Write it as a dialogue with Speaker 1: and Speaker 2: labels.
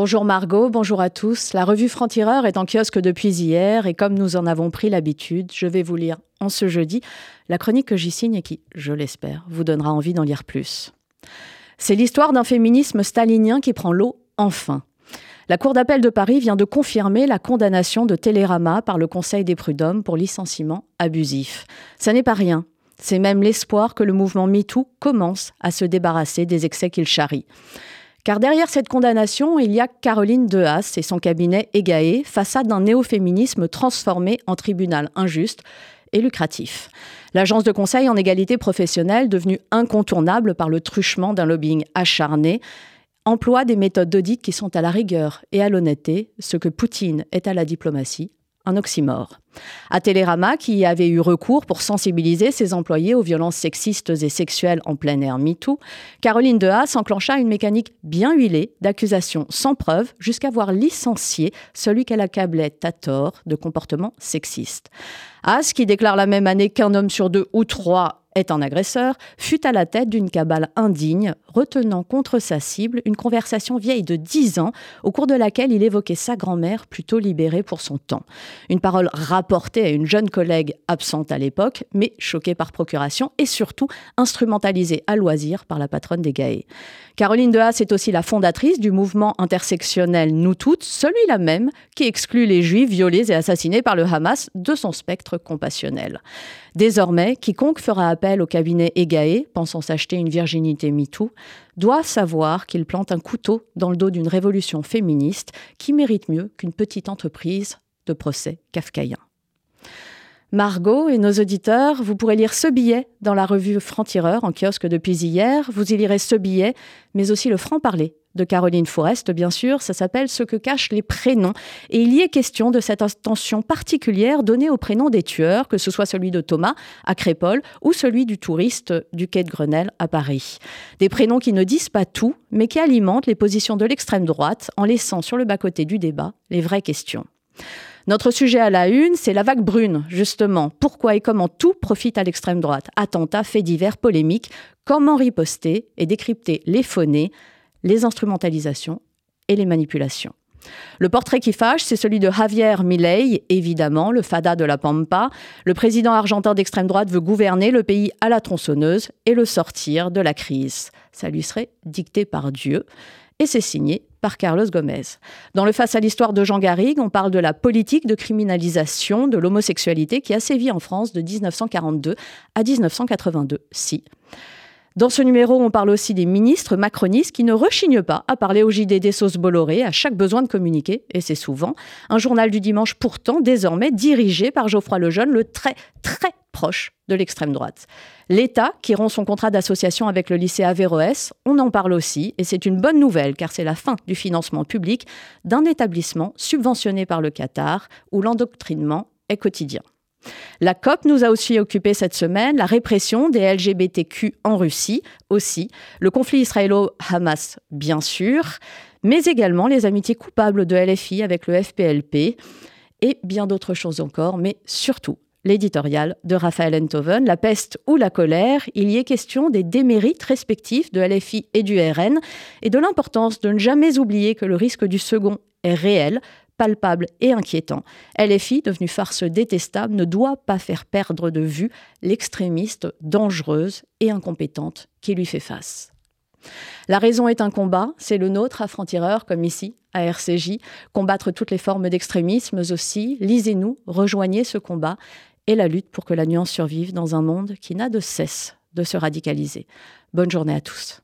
Speaker 1: Bonjour Margot, bonjour à tous. La revue Franc-Tireur est en kiosque depuis hier et comme nous en avons pris l'habitude, je vais vous lire en ce jeudi la chronique que j'y signe et qui, je l'espère, vous donnera envie d'en lire plus. C'est l'histoire d'un féminisme stalinien qui prend l'eau enfin. La Cour d'appel de Paris vient de confirmer la condamnation de Télérama par le Conseil des prud'hommes pour licenciement abusif. Ça n'est pas rien. C'est même l'espoir que le mouvement MeToo commence à se débarrasser des excès qu'il charrie. Car derrière cette condamnation, il y a Caroline Dehaas et son cabinet EGAE, façade d'un néo-féminisme transformé en tribunal injuste et lucratif. L'agence de conseil en égalité professionnelle, devenue incontournable par le truchement d'un lobbying acharné, emploie des méthodes d'audit qui sont à la rigueur et à l'honnêteté, ce que Poutine est à la diplomatie, un oxymore. À Télérama, qui avait eu recours pour sensibiliser ses employés aux violences sexistes et sexuelles en plein air MeToo, Caroline Dehaas enclencha une mécanique bien huilée d'accusations sans preuve jusqu'à voir licencier celui qu'elle accablait à tort de comportement sexiste. Haas, qui déclare la même année qu'un homme sur deux ou trois est un agresseur, fut à la tête d'une cabale indigne, retenant contre sa cible une conversation vieille de dix ans, au cours de laquelle il évoquait sa grand-mère plutôt libérée pour son temps. Une parole rapportée à une jeune collègue absente à l'époque, mais choquée par procuration, et surtout instrumentalisée à loisir par la patronne des GAE. Caroline Dehaas est aussi la fondatrice du mouvement intersectionnel Nous Toutes, celui-là même qui exclut les juifs violés et assassinés par le Hamas de son spectre compassionnel. Désormais, quiconque fera appel au cabinet EGAE, pensant s'acheter une virginité MeToo, doit savoir qu'il plante un couteau dans le dos d'une révolution féministe qui mérite mieux qu'une petite entreprise de procès kafkaïen. Margot et nos auditeurs, vous pourrez lire ce billet dans la revue Franc-Tireur en kiosque depuis hier. Vous y lirez ce billet, mais aussi le franc-parler de Caroline Forest, bien sûr. Ça s'appelle Ce que cachent les prénoms. Et il y est question de cette attention particulière donnée au prénom des tueurs, que ce soit celui de Thomas à Crépole ou celui du touriste du quai de Grenelle à Paris. Des prénoms qui ne disent pas tout, mais qui alimentent les positions de l'extrême droite en laissant sur le bas-côté du débat les vraies questions. Notre sujet à la une, c'est la vague brune, justement. Pourquoi et comment tout profite à l'extrême droite? Attentats, faits divers, polémiques. Comment riposter et décrypter les phonés, les instrumentalisations et les manipulations? Le portrait qui fâche, c'est celui de Javier Milei, évidemment, le fada de la Pampa. Le président argentin d'extrême droite veut gouverner le pays à la tronçonneuse et le sortir de la crise. Ça lui serait dicté par Dieu. Et c'est signé par Carlos Gomez. Dans le Face à l'histoire de Jean Garrigue, on parle de la politique de criminalisation de l'homosexualité qui a sévi en France de 1942 à 1982. Si. Dans ce numéro, on parle aussi des ministres macronistes qui ne rechignent pas à parler au JD des sauces Bolloré à chaque besoin de communiquer, et c'est souvent. Un journal du dimanche pourtant désormais dirigé par Geoffroy Lejeune, le très très de l'extrême droite. L'État, qui rompt son contrat d'association avec le lycée Averroès, on en parle aussi, et c'est une bonne nouvelle car c'est la fin du financement public d'un établissement subventionné par le Qatar où l'endoctrinement est quotidien. La COP nous a aussi occupé cette semaine, la répression des LGBTQ en Russie aussi, le conflit israélo-Hamas bien sûr, mais également les amitiés coupables de LFI avec le FPLP et bien d'autres choses encore, mais surtout l'éditorial de Raphaël Enthoven, La peste ou la colère. Il y est question des démérites respectifs de LFI et du RN et de l'importance de ne jamais oublier que le risque du second est réel, palpable et inquiétant. LFI, devenue farce détestable, ne doit pas faire perdre de vue l'extrémiste dangereuse et incompétente qui lui fait face. La raison est un combat, c'est le nôtre à Franc-Tireur, comme ici, à RCJ. Combattre toutes les formes d'extrémisme aussi. Lisez-nous, rejoignez ce combat et la lutte pour que la nuance survive dans un monde qui n'a de cesse de se radicaliser. Bonne journée à tous.